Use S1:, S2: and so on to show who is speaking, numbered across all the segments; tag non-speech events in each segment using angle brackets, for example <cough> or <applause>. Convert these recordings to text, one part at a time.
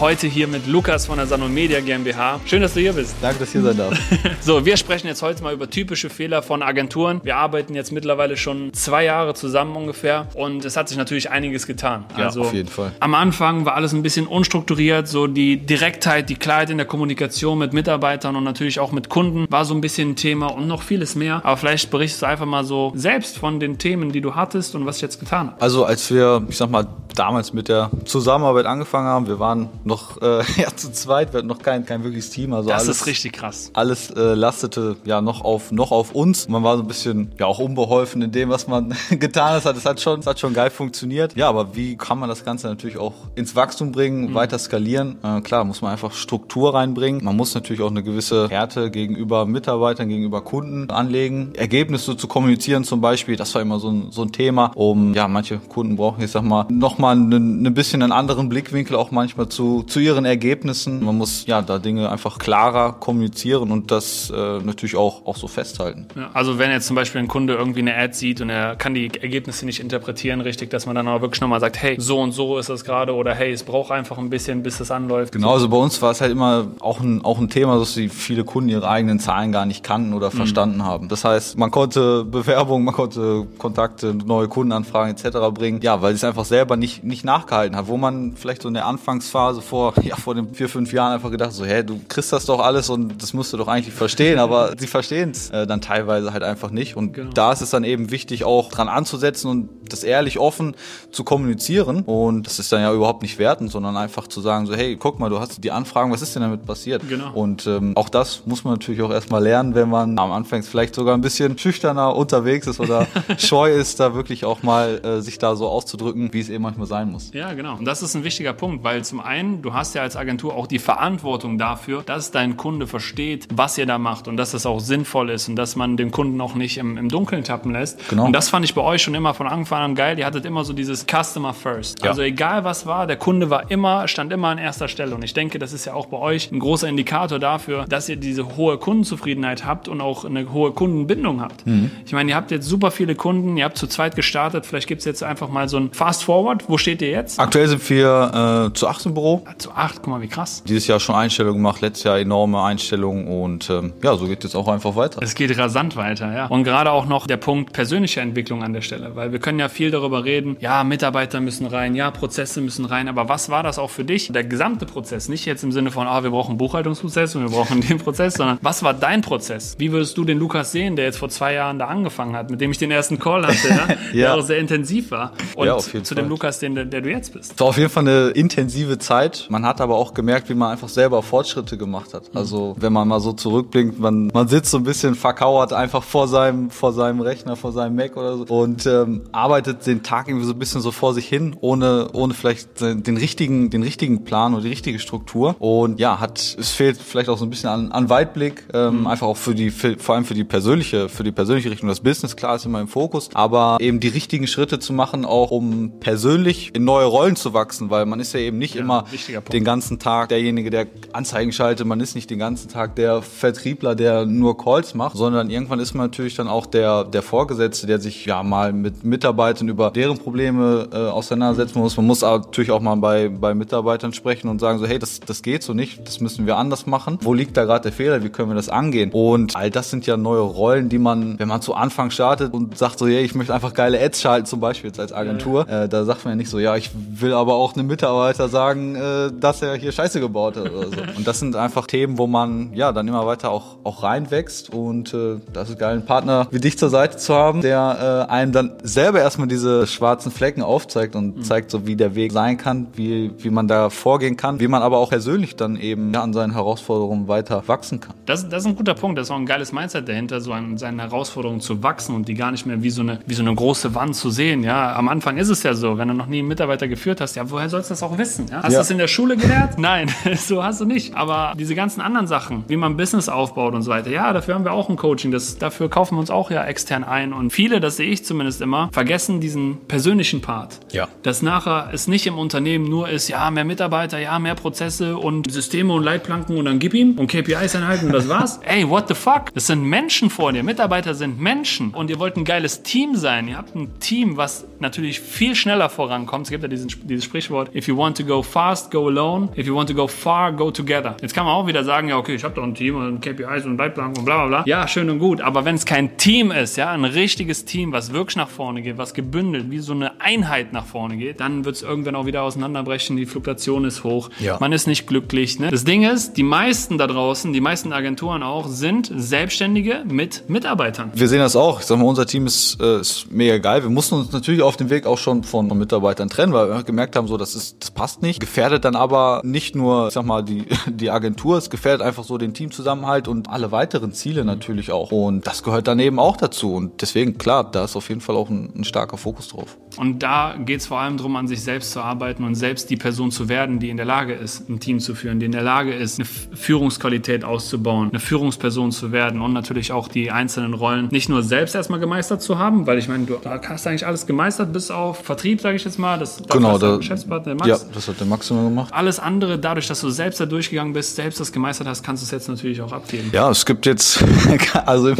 S1: Heute hier mit Lukas von der Sanon Media GmbH. Schön, dass du hier bist.
S2: Danke, dass ich hier sein darf. <laughs>
S1: so, wir sprechen jetzt heute mal über typische Fehler von Agenturen. Wir arbeiten jetzt mittlerweile schon zwei Jahre zusammen ungefähr und es hat sich natürlich einiges getan.
S2: Ja, also, auf jeden Fall.
S1: Am Anfang war alles ein bisschen unstrukturiert, so die Direktheit, die Klarheit in der Kommunikation mit Mitarbeitern und natürlich auch mit Kunden war so ein bisschen ein Thema und noch vieles mehr. Aber vielleicht berichtest du einfach mal so selbst von den Themen, die du hattest und was ich jetzt getan habe.
S2: Also als wir, ich sag mal, damals mit der Zusammenarbeit angefangen haben, wir waren noch äh, <laughs> ja, zu zweit, wir hatten noch kein, kein wirkliches Team. Also
S1: das
S2: alles,
S1: ist richtig krass.
S2: Alles äh, lastete ja noch auf, noch auf uns. Man war so ein bisschen ja auch unbeholfen in dem, was man <laughs> getan hat. Es hat schon, es hat schon geil funktioniert. Ja, aber wie kann man das Ganze natürlich auch ins Wachstum bringen, mhm. weiter skalieren? Äh, klar, muss man einfach Struktur reinbringen. Man muss natürlich auch eine gewisse Härte gegenüber Mitarbeitern, gegenüber Kunden anlegen. Ergebnisse zu kommunizieren zum Beispiel, das war immer so ein, so ein Thema, um, ja, manche Kunden brauchen, ich sag mal, nochmal ein, ein bisschen einen anderen Blickwinkel auch manchmal zu, zu ihren Ergebnissen. Man muss ja da Dinge einfach klarer kommunizieren und das äh, natürlich auch, auch so festhalten.
S1: Ja, also wenn jetzt zum Beispiel ein Kunde irgendwie eine Ad sieht und er kann die Ergebnisse nicht interpretieren richtig, dass man dann aber wirklich nochmal sagt, hey, so und so ist das gerade oder hey, es braucht einfach ein bisschen, bis das anläuft.
S2: Genau, also bei uns war es halt immer auch ein, auch ein Thema, dass die viele Kunden ihre eigenen Zahlen gar nicht kannten oder mhm. verstanden haben. Das heißt, man konnte Bewerbungen, man konnte Kontakte, neue Kundenanfragen etc. bringen, ja, weil sie es einfach selber nicht, nicht nachgehalten hat, wo man vielleicht so in der Anfangsphase vor, <laughs> ja, vor den vier, fünf Jahren einfach gedacht so, hä, du kriegst das doch alles und das musst du doch eigentlich verstehen, aber sie verstehen es äh, dann teilweise halt einfach nicht und genau. da ist es dann eben wichtig, auch dran anzusetzen und das ehrlich offen zu kommunizieren und das ist dann ja überhaupt nicht wertend, sondern einfach zu sagen so, hey, guck mal, du hast die Anfragen, was ist denn damit passiert?
S1: Genau.
S2: Und ähm, auch das muss man natürlich auch erstmal lernen, wenn man am Anfang vielleicht sogar ein bisschen schüchterner unterwegs ist oder <laughs> scheu ist, da wirklich auch mal äh, sich da so auszudrücken, wie es eben manchmal sein muss.
S1: Ja, genau. Und das ist ein wichtiger Punkt, weil zum einen, du hast ja als Agentur auch die Verantwortung dafür, dass dein Kunde versteht, was ihr da macht und dass das auch sinnvoll ist und dass man den Kunden auch nicht im, im Dunkeln tappen lässt. Genau. Und das fand ich bei euch schon immer von Anfang an geil. Ihr hattet immer so dieses Customer First. Ja. Also egal was war, der Kunde war immer, stand immer an erster Stelle. Und ich denke, das ist ja auch bei euch ein großer Indikator dafür, dass ihr diese hohe Kundenzufriedenheit habt und auch eine hohe Kundenbindung habt. Mhm. Ich meine, ihr habt jetzt super viele Kunden, ihr habt zu zweit gestartet. Vielleicht gibt es jetzt einfach mal so ein Fast Forward. Wo steht ihr jetzt?
S2: Aktuell sind wir äh, zu acht im Büro.
S1: Ja, zu acht, guck mal, wie krass.
S2: Dieses Jahr schon Einstellungen gemacht, letztes Jahr enorme Einstellungen und ähm, ja, so geht es auch einfach weiter.
S1: Es geht rasant weiter, ja. Und gerade auch noch der Punkt persönliche Entwicklung an der Stelle, weil wir können ja viel darüber reden, ja, Mitarbeiter müssen rein, ja, Prozesse müssen rein, aber was war das auch für dich? Der gesamte Prozess, nicht jetzt im Sinne von, ah, wir brauchen einen Buchhaltungsprozess und wir brauchen <laughs> den Prozess, sondern was war dein Prozess? Wie würdest du den Lukas sehen, der jetzt vor zwei Jahren da angefangen hat, mit dem ich den ersten Call hatte, <laughs> ja? ja. der auch sehr intensiv war und ja, zu Fall. dem Lukas, den, der, du jetzt bist?
S2: Es war auf jeden Fall eine intensive Zeit. Man hat aber auch gemerkt, wie man einfach selber Fortschritte gemacht hat. Also wenn man mal so zurückblinkt, man, man sitzt so ein bisschen verkauert einfach vor seinem, vor seinem Rechner, vor seinem Mac oder so und ähm, arbeitet den Tag irgendwie so ein bisschen so vor sich hin, ohne, ohne vielleicht den richtigen, den richtigen Plan oder die richtige Struktur. Und ja, hat, es fehlt vielleicht auch so ein bisschen an, an Weitblick, ähm, mhm. einfach auch für die, für, vor allem für die persönliche, für die persönliche Richtung. Das Business, klar, ist immer im Fokus, aber eben die richtigen Schritte zu machen, auch um persönlich in neue Rollen zu wachsen, weil man ist ja eben nicht ja, immer den ganzen Tag derjenige, der Anzeigen schaltet, man ist nicht den ganzen Tag der Vertriebler, der nur Calls macht, sondern irgendwann ist man natürlich dann auch der, der Vorgesetzte, der sich ja mal mit Mitarbeitern über deren Probleme äh, auseinandersetzen muss. Man muss natürlich auch mal bei, bei Mitarbeitern sprechen und sagen so, hey, das, das geht so nicht, das müssen wir anders machen. Wo liegt da gerade der Fehler? Wie können wir das angehen? Und all das sind ja neue Rollen, die man, wenn man zu Anfang startet und sagt so, hey, ich möchte einfach geile Ads schalten, zum Beispiel jetzt als Agentur, äh, da sagt man ja nicht so, ja, ich will aber auch einem Mitarbeiter sagen, äh, dass er hier Scheiße gebaut hat oder so. Und das sind einfach Themen, wo man ja dann immer weiter auch, auch reinwächst und äh, das ist geil, einen Partner wie dich zur Seite zu haben, der äh, einem dann selber erstmal diese schwarzen Flecken aufzeigt und mhm. zeigt so, wie der Weg sein kann, wie, wie man da vorgehen kann, wie man aber auch persönlich dann eben ja, an seinen Herausforderungen weiter wachsen kann.
S1: Das, das ist ein guter Punkt, das ist auch ein geiles Mindset dahinter, so an seinen Herausforderungen zu wachsen und die gar nicht mehr wie so eine, wie so eine große Wand zu sehen. Ja, am Anfang ist es ja so, wenn du noch nie einen Mitarbeiter geführt hast, ja, woher sollst du das auch wissen? Ja? Hast du ja. es in der Schule gelernt? Nein, <laughs> so hast du nicht. Aber diese ganzen anderen Sachen, wie man Business aufbaut und so weiter, ja, dafür haben wir auch ein Coaching. Das, dafür kaufen wir uns auch ja extern ein. Und viele, das sehe ich zumindest immer, vergessen diesen persönlichen Part.
S2: Ja.
S1: Dass nachher es nicht im Unternehmen nur ist, ja, mehr Mitarbeiter, ja, mehr Prozesse und Systeme und Leitplanken und dann gib ihm und KPIs einhalten und das war's. <laughs> Ey, what the fuck? Das sind Menschen vor dir. Mitarbeiter sind Menschen. Und ihr wollt ein geiles Team sein. Ihr habt ein Team, was natürlich viel schneller vorankommt. Es gibt ja diesen, dieses Sprichwort, if you want to go fast, go alone. If you want to go far, go together. Jetzt kann man auch wieder sagen, ja, okay, ich habe doch ein Team und KPIs und Leitplanken und bla bla bla. Ja, schön und gut. Aber wenn es kein Team ist, ja, ein richtiges Team, was wirklich nach vorne geht, was gebündelt, wie so eine Einheit nach vorne geht, dann wird es irgendwann auch wieder auseinanderbrechen. Die Fluktuation ist hoch.
S2: Ja.
S1: Man ist nicht glücklich. Ne? Das Ding ist, die meisten da draußen, die meisten Agenturen auch, sind Selbstständige mit Mitarbeitern.
S2: Wir sehen das auch. Ich sag mal, unser Team ist, äh, ist mega geil. Wir mussten uns natürlich auf dem Weg auch schon von Mitarbeitern trennen, weil wir gemerkt haben, so das ist, das passt nicht. Gefährdet dann aber nicht nur, ich sag mal, die, <laughs> die Agentur, es gefährdet einfach so den Teamzusammenhalt und alle weiteren Ziele natürlich auch. Und das gehört dann eben auch dazu. Und deswegen, klar, da ist auf jeden Fall auch ein, ein starker Fokus drauf.
S1: Und da geht es vor allem darum, an sich selbst zu arbeiten und selbst die Person zu werden, die in der Lage ist, ein Team zu führen, die in der Lage ist, eine Führungsqualität auszubauen, eine Führungsperson zu werden und natürlich auch die einzelnen Rollen nicht nur selbst erstmal gemeistert zu haben, weil ich meine, du hast eigentlich alles gemeistert, bis auf Vertrieb, sage ich jetzt mal. Das,
S2: genau,
S1: der
S2: Geschäftspartner, Max. Ja, das hat der Max immer gemacht.
S1: Alles andere, dadurch, dass du selbst da durchgegangen bist, selbst das gemeistert hast, kannst du es jetzt natürlich auch abgeben.
S2: Ja, es gibt jetzt, <laughs> also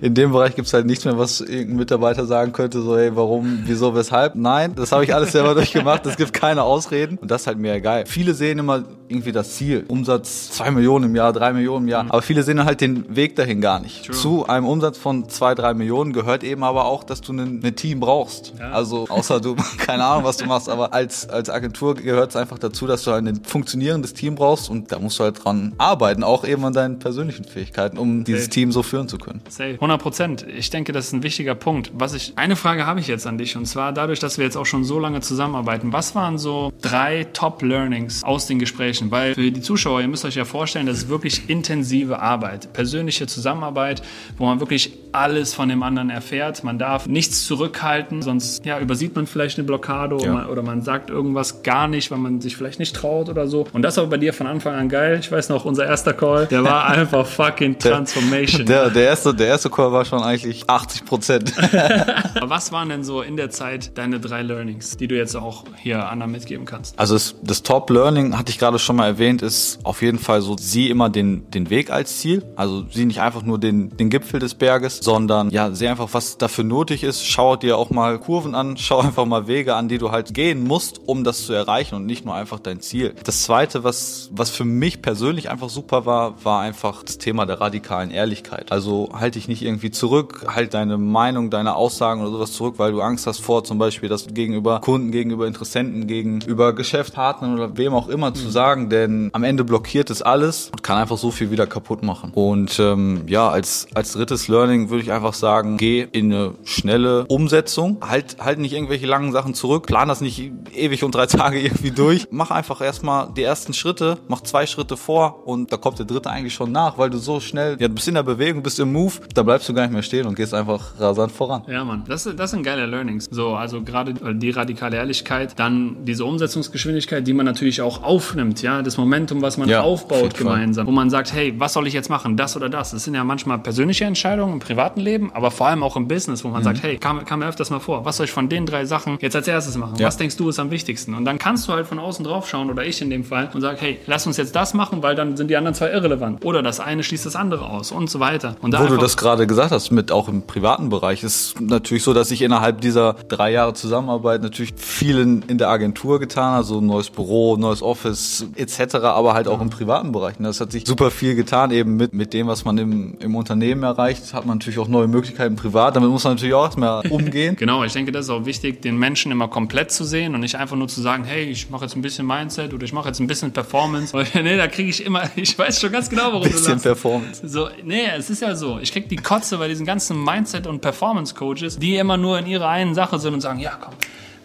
S2: in dem Bereich gibt es halt nichts mehr, was irgendein Mitarbeiter sagen könnte, so, hey, warum, wieso, weshalb. Nein, das habe ich alles selber <laughs> durchgemacht. Es gibt keine Ausreden. Und das ist halt mega geil. Viele sehen immer irgendwie das Ziel. Umsatz zwei Millionen im Jahr, drei Millionen im Jahr. Mhm. Aber viele sehen halt den Weg dahin gar nicht. True. Zu einem Umsatz von zwei, drei Millionen gehört eben aber auch, dass du ein, ein Team brauchst. Ja. Also außer du, <laughs> keine Ahnung, was du machst, aber als, als Agentur gehört es einfach dazu, dass du halt ein funktionierendes Team brauchst und da musst du halt dran arbeiten, auch eben an deinen persönlichen Fähigkeiten, um dieses Safe. Team so führen zu können.
S1: Safe. 100 Prozent. Ich denke, das ist ein wichtiger Punkt. Was ich, eine Frage habe ich jetzt an dich und zwar dadurch, dass wir jetzt auch schon so lange zusammenarbeiten. Was waren so drei Top-Learnings aus den Gesprächen? Weil für die Zuschauer, ihr müsst euch ja vorstellen, das ist wirklich intensive Arbeit, persönliche Zusammenarbeit, wo man wirklich alles von dem anderen erfährt. Man darf nichts zurückhalten, sonst ja, übersieht man vielleicht eine Blockade ja. oder, man, oder, man, sagt irgendwas gar nicht, weil man sich vielleicht nicht traut oder so. Und das war bei dir von Anfang an geil. Ich weiß noch, unser erster Call, der war <laughs> einfach fucking Transformation.
S2: Der, der, erste, der erste Call war schon eigentlich 80 Prozent. <laughs>
S1: Was waren denn so in der Zeit deine drei Learnings, die du jetzt auch hier anderen mitgeben kannst?
S2: Also das, das Top-Learning, hatte ich gerade schon mal erwähnt, ist auf jeden Fall so, sieh immer den, den Weg als Ziel. Also sieh nicht einfach nur den, den Gipfel des Berges, sondern ja, sieh einfach, was dafür nötig ist. Schau dir auch mal Kurven an, schau <laughs> einfach mal Wege an, die du halt gehen musst, um das zu erreichen und nicht nur einfach dein Ziel. Das zweite, was, was für mich persönlich einfach super war, war einfach das Thema der radikalen Ehrlichkeit. Also halt dich nicht irgendwie zurück, halt deine Meinung, deine Aussagen oder sowas zurück, weil du Angst hast vor zum Beispiel, das gegenüber Kunden, gegenüber Interessenten, gegenüber Geschäftspartnern oder wem auch immer mhm. zu sagen, denn am Ende blockiert es alles und kann einfach so viel wieder kaputt machen. Und ähm, ja, als, als drittes Learning würde ich einfach sagen, geh in eine schnelle Umsetzung, halt, halt nicht irgendwelche langen Sachen zurück, plan das nicht ewig und drei Tage <laughs> irgendwie durch, mach einfach erstmal die ersten Schritte, mach zwei Schritte vor und da kommt der dritte eigentlich schon nach, weil du so schnell, ja, du bist in der Bewegung, bist im Move, da bleibst du gar nicht mehr stehen und gehst einfach rasant voran.
S1: Ja, Mann, das, das sind geile Learnings. So, also gerade die radikale Ehrlichkeit, dann diese Umsetzungsgeschwindigkeit, die man natürlich auch aufnimmt, ja, das Momentum, was man ja, aufbaut gemeinsam, wo man sagt, hey, was soll ich jetzt machen, das oder das? Das sind ja manchmal persönliche Entscheidungen im privaten Leben, aber vor allem auch im Business, wo man mhm. sagt, hey, kam, kam mir öfters mal vor, was soll ich von den drei Sachen jetzt als erstes machen? Ja. Was denkst du ist am wichtigsten? Und dann kannst du halt von außen drauf schauen oder ich in dem Fall und sag, hey, lass uns jetzt das machen, weil dann sind die anderen zwei irrelevant. Oder das eine schließt das andere aus und so weiter. Und
S2: da Wo du das gerade gesagt hast, mit auch im privaten Bereich, ist natürlich so, dass ich innerhalb dieser drei Jahre Zusammenarbeit natürlich viel in, der Agentur getan, also neues Büro, neues Office etc., aber halt auch im privaten Bereich. Das hat sich super viel getan, eben mit, mit dem, was man im, im Unternehmen erreicht, hat man natürlich auch neue Möglichkeiten privat. Damit muss man natürlich auch erstmal <laughs> umgehen.
S1: genau, ich denke, das ist auch wichtig, den Menschen immer komplett zu sehen und nicht einfach nur zu sagen, hey, ich mache jetzt ein bisschen Mindset oder ich mache jetzt ein bisschen Performance. <laughs> nee, da kriege ich immer, <laughs> ich weiß schon ganz genau, warum
S2: bisschen du Bisschen Performance.
S1: So, nee, es ist ja so. Ich kriege die Kotze bei diesen ganzen Mindset- und Performance-Coaches, die immer nur in ihrer einen Sache sind und sagen, ja, komm,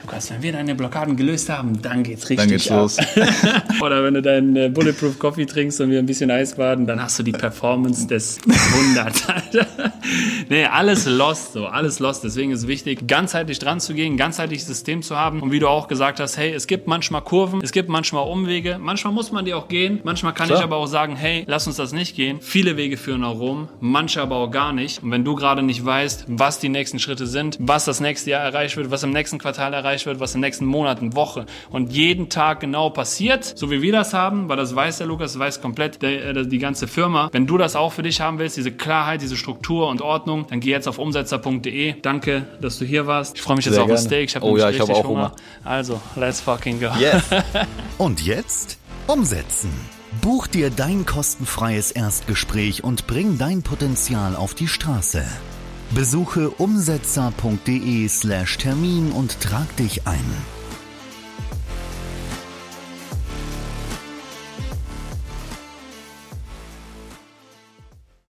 S1: Lukas, wenn wir deine Blockaden gelöst haben, dann geht's richtig
S2: Dann geht's
S1: ab.
S2: los. <laughs>
S1: Oder wenn du deinen äh, Bulletproof Coffee trinkst und wir ein bisschen Eis baden, dann hast du die Performance des <laughs> Jahrhunderts. <laughs> Nee, alles lost, so, alles lost. Deswegen ist es wichtig, ganzheitlich dran zu gehen, ganzheitliches System zu haben. Und wie du auch gesagt hast, hey, es gibt manchmal Kurven, es gibt manchmal Umwege, manchmal muss man die auch gehen, manchmal kann
S2: Klar.
S1: ich aber auch sagen, hey, lass uns das nicht gehen. Viele Wege führen nach Rom, manche aber auch gar nicht. Und wenn du gerade nicht weißt, was die nächsten Schritte sind, was das nächste Jahr erreicht wird, was im nächsten Quartal erreicht wird, was im nächsten Monat, Woche und jeden Tag genau passiert, so wie wir das haben, weil das weiß der Lukas, das weiß komplett der, äh, die ganze Firma. Wenn du das auch für dich haben willst, diese Klarheit, diese Struktur und Ordnung, dann geh jetzt auf umsetzer.de. Danke, dass du hier warst. Ich freue mich jetzt
S2: Sehr
S1: auf ein
S2: gerne.
S1: Steak. Ich habe
S2: Oh ja, ich
S1: richtig
S2: auch Hunger.
S1: Also, let's fucking go.
S2: Yes. <laughs>
S3: Und jetzt umsetzen. Buch dir dein kostenfreies Erstgespräch und bring dein Potenzial auf die Straße. Besuche umsetzer.de slash Termin und trag dich ein.